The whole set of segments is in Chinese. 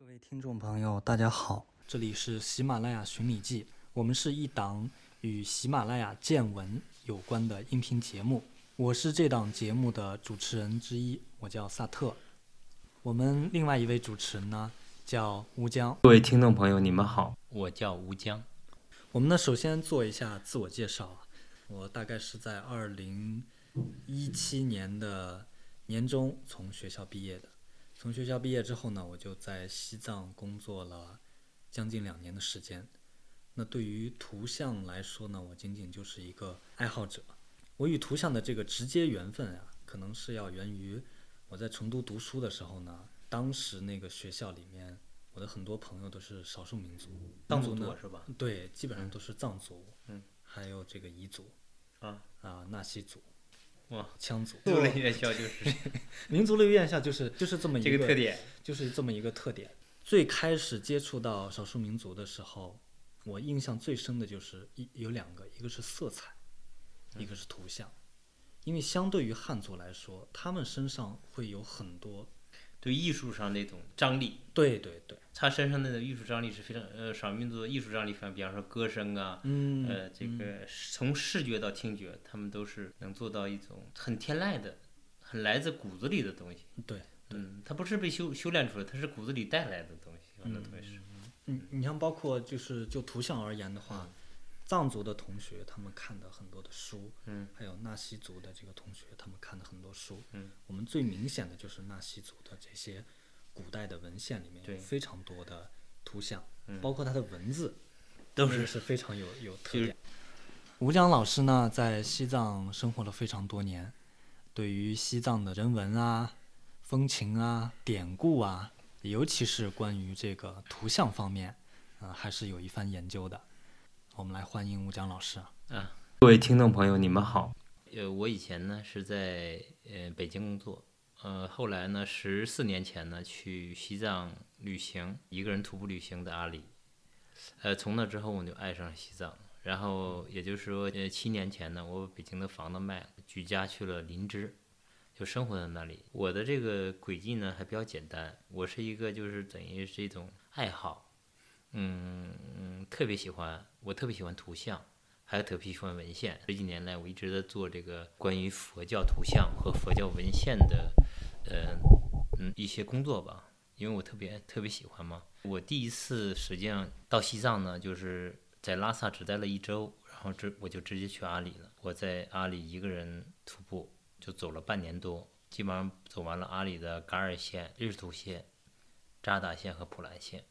各位听众朋友，大家好，这里是喜马拉雅寻礼记，我们是一档与喜马拉雅见闻有关的音频节目，我是这档节目的主持人之一，我叫萨特。我们另外一位主持人呢叫吴江。各位听众朋友，你们好。我叫吴江，我们呢首先做一下自我介绍啊，我大概是在二零一七年的年中从学校毕业的。从学校毕业之后呢，我就在西藏工作了将近两年的时间。那对于图像来说呢，我仅仅就是一个爱好者。我与图像的这个直接缘分啊，可能是要源于我在成都读书的时候呢，当时那个学校里面，我的很多朋友都是少数民族，藏族呢是吧？对，基本上都是藏族，嗯，还有这个彝族啊啊、纳西族、哇，羌族民。族类院校就是 民族类院校就是就是这么一这个特点。就是这么一个特点。最开始接触到少数民族的时候，我印象最深的就是一有两个，一个是色彩，一个是图像。因为相对于汉族来说，他们身上会有很多，对艺术上那种张力，对对对，他身上那种艺术张力是非常呃少数民族的艺术张力非常，比方说歌声啊，嗯，呃这个从视觉到听觉，他们都是能做到一种很天籁的、很来自骨子里的东西。对，嗯，它不是被修修炼出来，它是骨子里带来的东西，很多东西是。嗯，你像包括就是就图像而言的话，藏族的同学他们看的很多的书，嗯，还有纳西族的这个同学他们看的很多书，嗯，我们最明显的就是纳西族的这些古代的文献里面有对。非常多的图像，嗯。包括它的文字都是。是非常有有特点。吴江老师呢，在西藏生活了非常多年，对于西藏的人文啊、风情啊、典故啊，尤其是关于这个图像方面，呃，还是有一番研究的。我们来欢迎吴江老师。啊，各位听众朋友，你们好。呃，我以前呢是在呃北京工作，呃，后来呢十四年前呢去西藏旅行，一个人徒步旅行的阿里，呃，从那之后我就爱上了西藏，然后也就是说，呃，七年前呢，我把北京的房子卖了，举家去了林芝，就生活在那里。我的这个轨迹呢还比较简单，我是一个就是等于是一种爱好，嗯，特别喜欢，我特别喜欢图像。还有特别喜欢文献。这几年来，我一直在做这个关于佛教图像和佛教文献的，呃，嗯，一些工作吧。因为我特别特别喜欢嘛。我第一次实际上到西藏呢，就是在拉萨只待了一周，然后这我就直接去阿里了。我在阿里一个人徒步，就走了半年多，基本上走完了阿里的噶尔县、日图县、扎达县和普兰县，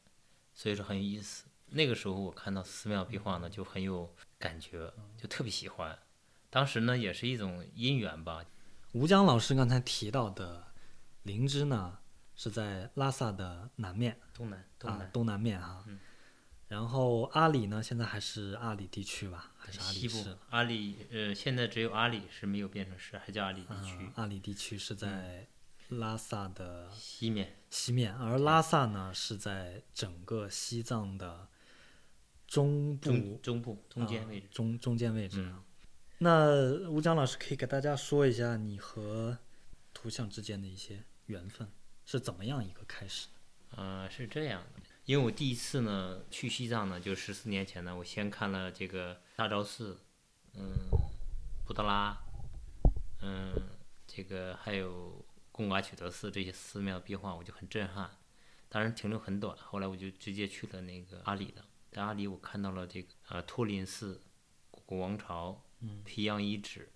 所以说很有意思。那个时候我看到寺庙壁画呢，就很有感觉，就特别喜欢。当时呢，也是一种因缘吧。吴江老师刚才提到的灵芝呢，是在拉萨的南面，东南，东南，啊东南面啊。嗯然后阿里呢，现在还是阿里地区吧，还是阿里西市部？阿里，呃，现在只有阿里是没有变成市，还叫阿里地区。啊，阿里地区是在拉萨的西面，西面，而拉萨呢是在整个西藏的中部中中部中间位置。啊中中间位置。嗯那吴江老师可以给大家说一下你和图像之间的一些缘分是怎么样一个开始的？呃，是这样的，因为我第一次呢去西藏呢，就十四年前呢，我先看了这个大昭寺，嗯，布达拉，嗯，这个还有贡嘎曲德寺这些寺庙壁画，我就很震撼。当然停留很短，后来我就直接去了那个阿里了。在阿里，我看到了这个呃托林寺、古王朝、皮阳遗址，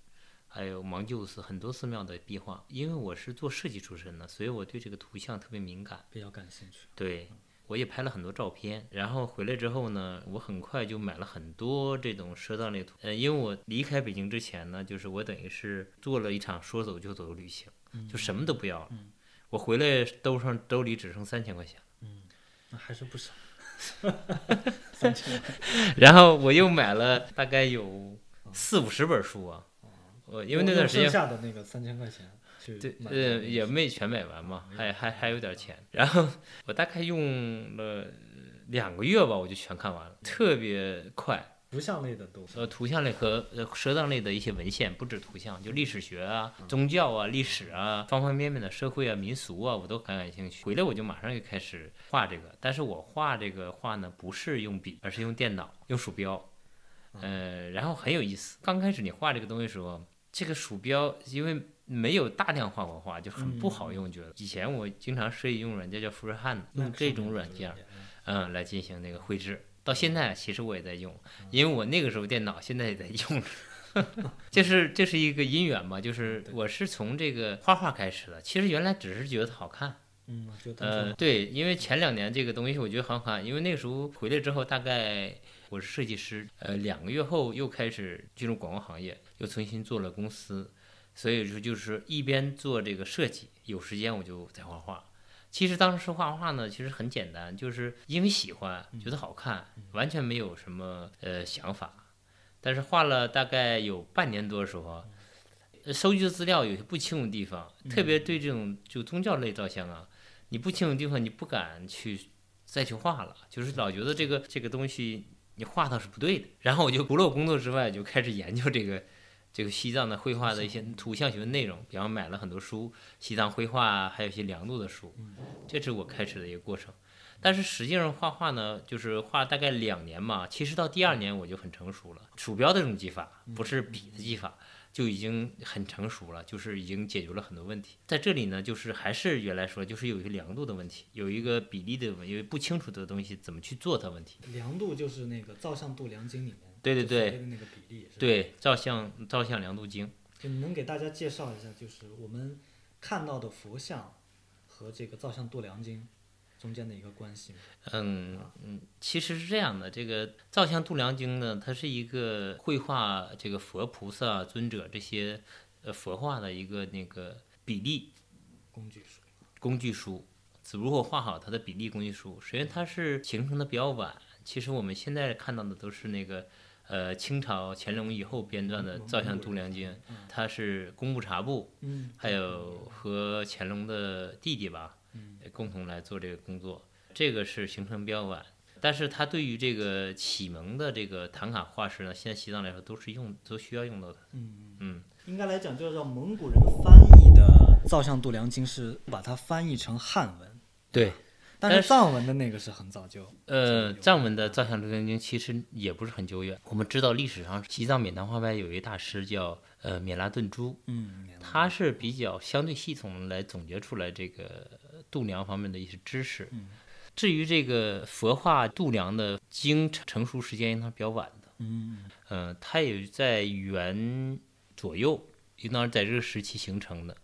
还有芒鹫寺很多寺庙的壁画。因为我是做设计出身的，所以我对这个图像特别敏感。比较感兴趣。对，我也拍了很多照片。然后回来之后呢，我很快就买了很多这种赊藏类图。呃，因为我离开北京之前呢，就是我等于是做了一场说走就走的旅行，就什么都不要了。我回来兜上兜里只剩三千块钱，嗯那还是不少，三千块。然后我又买了大概有四五十本书啊。我因为那段时剩间下的那个三千块钱去对，买呃，也没全买完嘛，还还还有点钱。然后我大概用了两个月吧，我就全看完了，特别快。图像类的都呃，图像类和呃蛇藏类的一些文献，不止图像，就历史学啊、宗教啊、历史啊，方方面面的社会啊、民俗啊，我都很感兴趣。回来我就马上就开始画这个，但是我画这个画呢，不是用笔，而是用电脑，用鼠标。呃，然后很有意思。刚开始你画这个东西的时候，这个鼠标因为没有大量画过画，就很不好用。觉得。以前我经常设计用软件叫富士汉，用这种软件，嗯，来进行那个绘制。到现在其实我也在用，因为我那个时候电脑现在也在用。这，就是这是一个因缘吧，就是我是从这个画画开始的，其实原来只是觉得它好看，嗯，呃，对，因为前两年这个东西我觉得很好看，因为那个时候回来之后大概我是设计师，呃，两个月后又开始进入广告行业，又重新做了公司，所以说就是一边做这个设计，有时间我就在画画。其实当时画画呢，其实很简单，就是因为喜欢，觉得好看，完全没有什么呃想法。但是画了大概有半年多的时候，收集的资料有些不清楚的地方，特别对这种就宗教类照相啊，你不清楚的地方你不敢去再去画了，就是老觉得这个这个东西你画它是不对的。然后我就除了工作之外，就开始研究这个。这个西藏的绘画的一些图像学的内容，比方买了很多书，西藏绘画，还有一些良度的书，这是我开始的一个过程。但是实际上画画呢，就是画大概两年嘛，其实到第二年我就很成熟了。鼠标的这种技法，不是笔的技法，就已经很成熟了，就是已经解决了很多问题。在这里呢，就是还是原来说，就是有一个良度的问题，有一个比例的，因为不清楚的东西怎么去做它问题。良度就是那个照相度量经里面。对对对，那个比例对照相照相量度经，就你能给大家介绍一下，就是我们看到的佛像和这个照相度量经中间的一个关系吗？嗯嗯，其实是这样的，这个照相度量经呢，它是一个绘画这个佛菩萨尊者这些呃佛画的一个那个比例工具书，工具书，如何画好它的比例工具书？首先它是形成的比较晚，其实我们现在看到的都是那个。呃，清朝乾隆以后编撰的《造像度量经》，它是工部察部，还有和乾隆的弟弟吧，共同来做这个工作。这个是形成比较晚，但是它对于这个启蒙的这个唐卡画师呢，现在西藏来说都是用，都需要用到的。嗯嗯，应该来讲，就是让蒙古人翻译的《造像度量经》是把它翻译成汉文。对。但是藏文的那个是很早就，呃，藏文的《造像度量经》其实也不是很久远。我们知道历史上西藏缅甸画派有一大师叫呃缅拉顿珠，嗯，他是比较相对系统来总结出来这个度量方面的一些知识。至于这个佛画度量的经成熟时间应当比较晚的，嗯，呃，它也在元左右，应当是在这个时期形成的。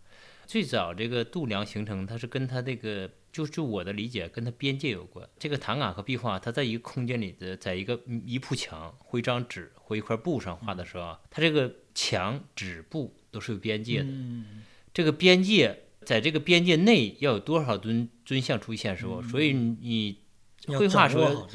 最早这个度量形成，它是跟它这个。就就我的理解，跟它边界有关。这个唐卡和壁画，它在一个空间里的，在一个一铺墙或一张纸或一块布上画的时候，它这个墙、纸、布都是有边界的。这个边界在这个边界内要有多少尊尊像出现时候，所以你绘画时候。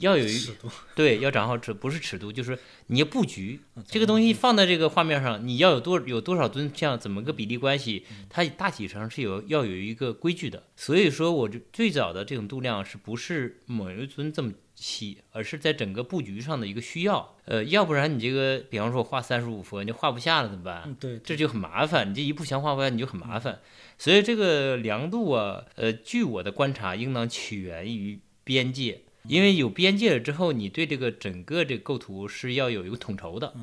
要有一对，要掌握尺，不是尺度，就是你要布局这个东西放在这个画面上，你要有多有多少尊像，怎么个比例关系，它大体上是有要有一个规矩的。所以说，我这最早的这种度量是不是某一尊这么细，而是在整个布局上的一个需要。呃，要不然你这个，比方说画三十五幅，你画不下了怎么办？对，这就很麻烦，你这一幅墙画不下，你就很麻烦。所以这个量度啊，呃，据我的观察，应当起源于边界。因为有边界了之后，你对这个整个这个构图是要有一个统筹的，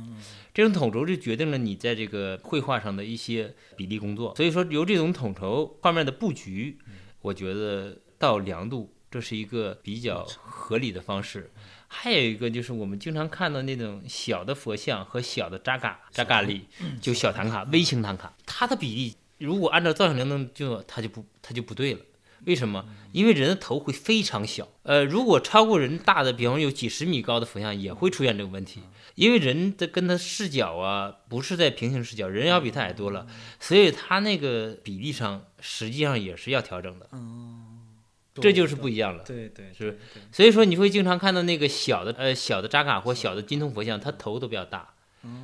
这种统筹就决定了你在这个绘画上的一些比例工作。所以说，由这种统筹画面的布局，我觉得到量度，这是一个比较合理的方式。还有一个就是我们经常看到那种小的佛像和小的扎嘎扎嘎利，就小唐卡、微型唐卡，它的比例如果按照造像量能就它就不它就不对了。为什么？因为人的头会非常小，呃，如果超过人大的，比方有几十米高的佛像，也会出现这个问题。因为人的跟他视角啊，不是在平行视角，人要比他矮多了，所以他那个比例上实际上也是要调整的。这就是不一样了。对对，是。所以说你会经常看到那个小的呃小的扎卡或小的金铜佛像，它头都比较大。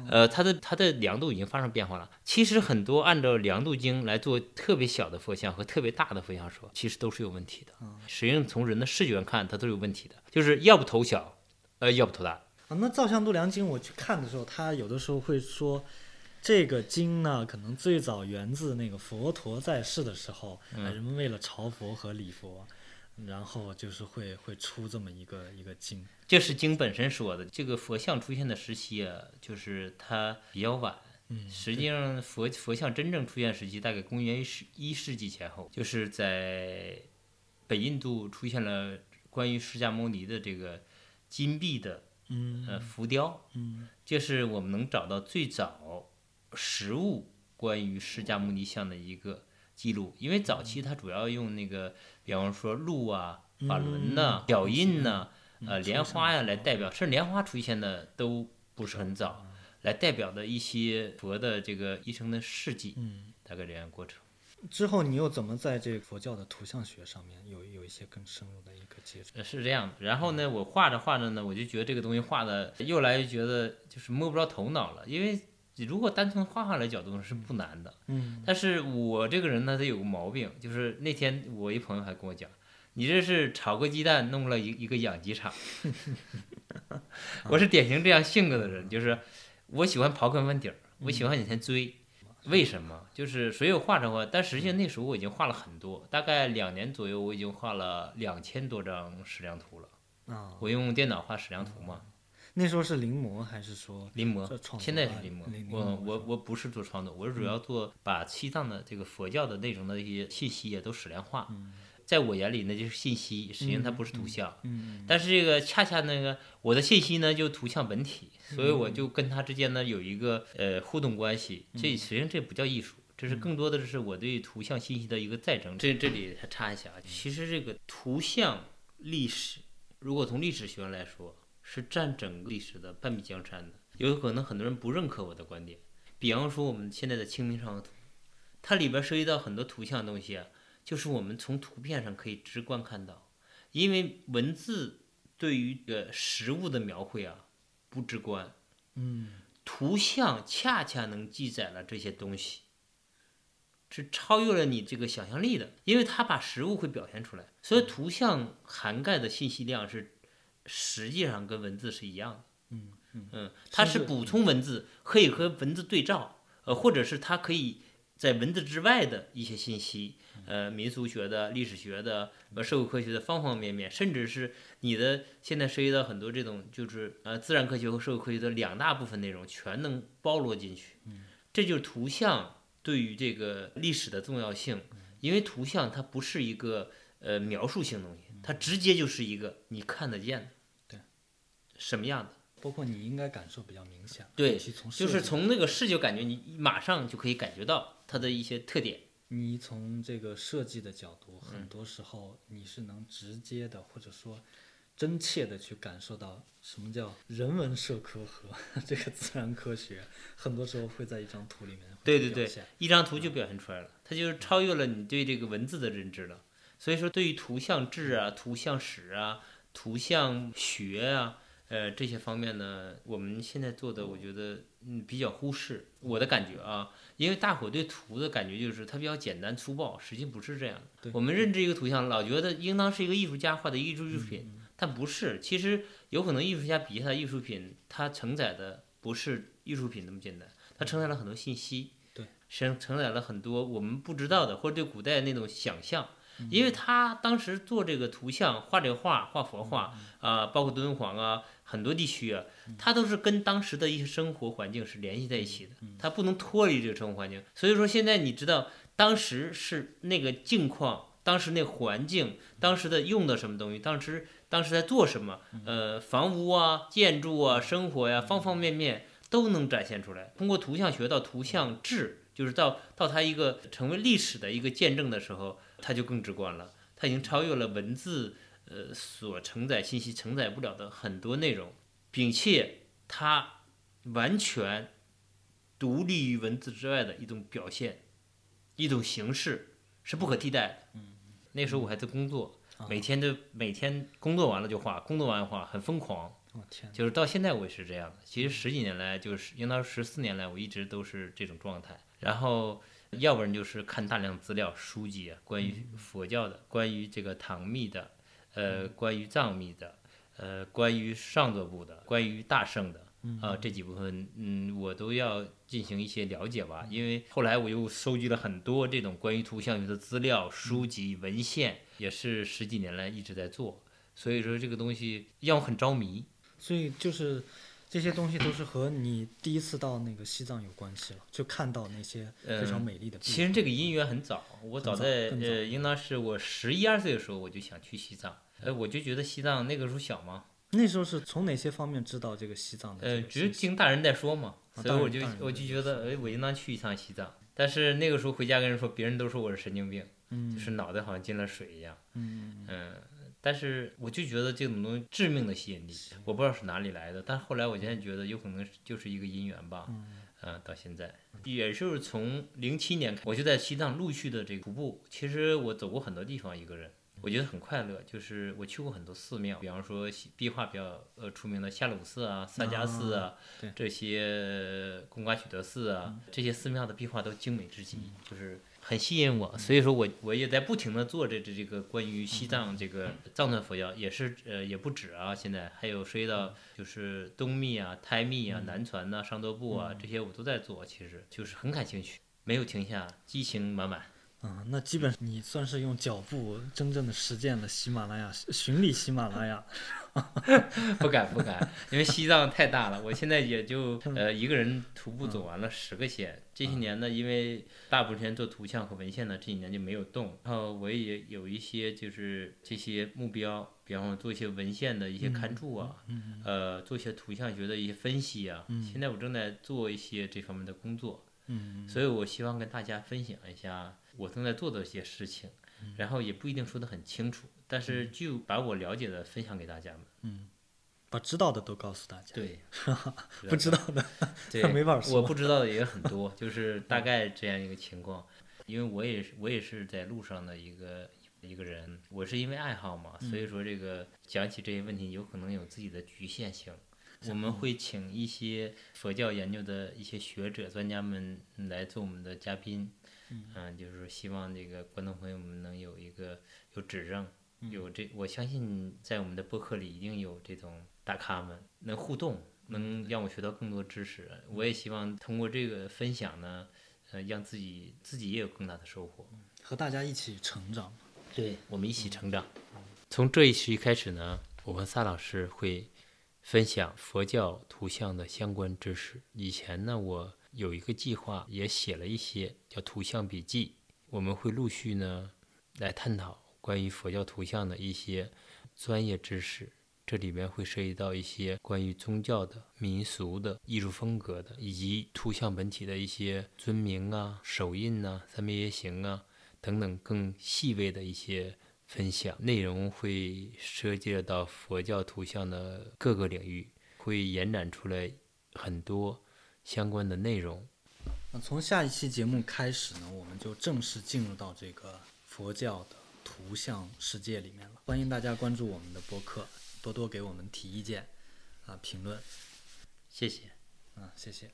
呃，它的它的量度已经发生变化了。其实很多按照量度经来做特别小的佛像和特别大的佛像说，其实都是有问题的。实际上从人的视觉看，它都有问题的，就是要不头小，呃，要不头大。啊，那《造像度量经》我去看的时候，它有的时候会说，这个经呢，可能最早源自那个佛陀在世的时候，人们为了朝佛和礼佛，然后就是会会出这么一个一个经。这是经本身说的。这个佛像出现的时期啊，就是它比较晚。嗯，实际上佛佛像真正出现时期大概公元一世一世纪前后，就是在北印度出现了关于释迦牟尼的这个金币的嗯呃浮雕，嗯这是我们能找到最早实物关于释迦牟尼像的一个记录。因为早期它主要用那个，比方说鹿啊、法轮呐、嗯脚印呐、嗯呃莲花呀来代表，甚至莲花出现的都不是很早，来代表的一些佛的这个一生的事迹，嗯。大概这样过程。之后你又怎么在这个佛教的图像学上面有有一些更深入的一个接触？呃，是这样的。然后呢，我画着画着呢，我就觉得这个东西画的越来越觉得就是摸不着头脑了。因为如果单从画画来角度是不难的，嗯但是我这个人呢，他有个毛病，就是那天我一朋友还跟我讲，你这是炒个鸡蛋弄了一一个养鸡场。我是典型这样性格的人，就是我喜欢刨根问底儿，我喜欢往前追。为什么？就是所以我画着画，但实际上那时候我已经画了很多，大概两年左右，我已经画了两千多张矢量图了。啊，我用电脑画矢量图嘛，那时候是临摹还是说临摹现在啊是临摹。我我我不是做创作，我是主要做把西藏的这个佛教的内容的一些信息也都矢量化。在我眼里那就是信息，实际上它不是图像。嗯但是这个恰恰那个我的信息呢就图像本体，所以我就跟它之间呢有一个呃互动关系。这实际上这不叫艺术，这是更多的是我对图像信息的一个再整理。这这里还插一下啊，其实这个图像历史，如果从历史学上来说，是占整个历史的半壁江山的。有可能很多人不认可我的观点，比方说我们现在的《清明上河图》，它里边涉及到很多图像的东西啊，就是我们从图片上可以直观看到，因为文字对于呃实物的描绘啊不直观，嗯。图像恰恰能记载了这些东西，是超越了你这个想象力的，因为它把实物会表现出来，所以图像涵盖的信息量是实际上跟文字是一样的。嗯嗯嗯，它是补充文字，可以和文字对照，呃，或者是它可以在文字之外的一些信息，呃，民俗学的、历史学的、呃，社会科学的方方面面，甚至是你的现在涉及到很多这种就是呃自然科学和社会科学的两大部分内容，全能包罗进去。这就是图像对于这个历史的重要性，因为图像它不是一个呃描述性东西，它直接就是一个你看得见的，对，什么样的。包括你应该感受比较明显，对就是从那个视觉感觉，你马上就可以感觉到它的一些特点。你从这个设计的角度，嗯很多时候你是能直接的，或者说真切的去感受到什么叫人文社科和 这个自然科学，很多时候会在一张图里面对对对，一张图就表现出来了，它就是超越了你对这个文字的认知了。所以说，对于图像志啊、图像史啊、图像学啊，呃这些方面呢，我们现在做的，我觉得嗯比较忽视。我的感觉啊，因为大伙对图的感觉就是它比较简单粗暴，实际不是这样的。我们认知一个图像，老觉得应当是一个艺术家画的艺术艺术品，但不是。其实有可能艺术家笔下的艺术品，它承载的不是艺术品那么简单，它承载了很多信息。承承载了很多我们不知道的，或者对古代那种想象。因为他当时做这个图像、画这个画、画佛画啊、包括敦煌啊，很多地区啊，他都是跟当时的一些生活环境是联系在一起的，他不能脱离这个生活环境。所以说，现在你知道当时是那个境况，当时那个环境，当时的用的什么东西，当时当时在做什么，呃，房屋啊、建筑啊、生活呀、方方面面都能展现出来。通过图像学到图像志。就是到到它一个成为历史的一个见证的时候，它就更直观了。它已经超越了文字呃所承载信息承载不了的很多内容，并且它完全独立于文字之外的一种表现，一种形式是不可替代的。那时候我还在工作，每天都每天工作完了就画，工作完了画，很疯狂。我、天，就是到现在我也是这样的。其实十几年来，就是应当十四年来，我一直都是这种状态。然后，要不然就是看大量资料、书籍啊，关于佛教的，关于这个唐密的，呃，关于藏密的，呃，关于上座部的，关于大圣的，啊、这几部分，嗯，我都要进行一些了解吧。因为后来我又收集了很多这种关于图像学的资料、书籍、文献，也是十几年来一直在做，所以说这个东西让我很着迷。所以就是这些东西都是和你第一次到那个西藏有关系了，就看到那些非常美丽的。其实这个因缘很早，我早早在呃，应当是我十一二岁的时候，我就想去西藏。呃，我就觉得西藏那个时候小嘛，那时候是从哪些方面知道这个西藏的呃，只是？听大人在说嘛，啊所以我就我就觉得，哎，我应当去一趟西藏。但是那个时候回家跟人说，别人都说我是神经病，嗯就是脑袋好像进了水一样。嗯嗯，但是我就觉得这种东西致命的吸引力，我不知道是哪里来的。但是后来我现在觉得有可能是就是一个因缘吧。嗯，到现在也就是从零七年开，我就在西藏陆续的这个徒步。其实我走过很多地方，一个人。我觉得很快乐，就是我去过很多寺庙，比方说西壁画比较呃出名的夏鲁寺啊、萨迦寺啊，对这些贡嘎曲德寺啊，这些寺庙的壁画都精美至极，就是很吸引我。所以说我我也在不停的做这这这个关于西藏这个藏传佛教，也是呃也不止啊，现在还有涉及到就是东密啊、泰密啊、南传呐、上座部啊这些我都在做，其实就是很感兴趣，没有停下，激情满满。啊，那基本你算是用脚步真正的实践了喜马拉雅，巡礼喜马拉雅。不敢不敢，因为西藏太大了，我现在也就 呃一个人徒步走完了十个县。这些年呢，因为大部分时间做图像和文献呢，这几年就没有动。然后我也有一些就是这些目标，比方说做一些文献的一些刊注啊，呃，做一些图像学的一些分析啊。现在我正在做一些这方面的工作，嗯所以我希望跟大家分享一下我正在做的一些事情，然后也不一定说得很清楚，但是就把我了解的分享给大家们。把知道的都告诉大家，对，不知道的 对，没法说。我不知道的也很多，就是大概这样一个情况。因为我也是我也是在路上的一个一个人，我是因为爱好嘛，所以说这个讲起这些问题有可能有自己的局限性。我们会请一些佛教研究的一些学者、专家们来做我们的嘉宾，嗯、就是说希望这个观众朋友们能有一个有指正，有这，我相信在我们的播客里一定有这种大咖们能互动，能让我学到更多知识。我也希望通过这个分享呢，呃，让自己自己也有更大的收获。和大家一起成长。对，我们一起成长。从这一期开始呢，我和萨老师会分享佛教图像的相关知识。以前呢，我有一个计划，也写了一些叫图像笔记。我们会陆续呢来探讨关于佛教图像的一些专业知识。这里面会涉及到一些关于宗教的、民俗的、艺术风格的，以及图像本体的一些尊名啊、手印啊、三别业行啊等等更细微的一些分享。内容会涉及到佛教图像的各个领域，会延展出来很多相关的内容。那从下一期节目开始呢，我们就正式进入到这个佛教的图像世界里面了。欢迎大家关注我们的播客，多多给我们提意见啊、评论谢谢。啊，谢谢。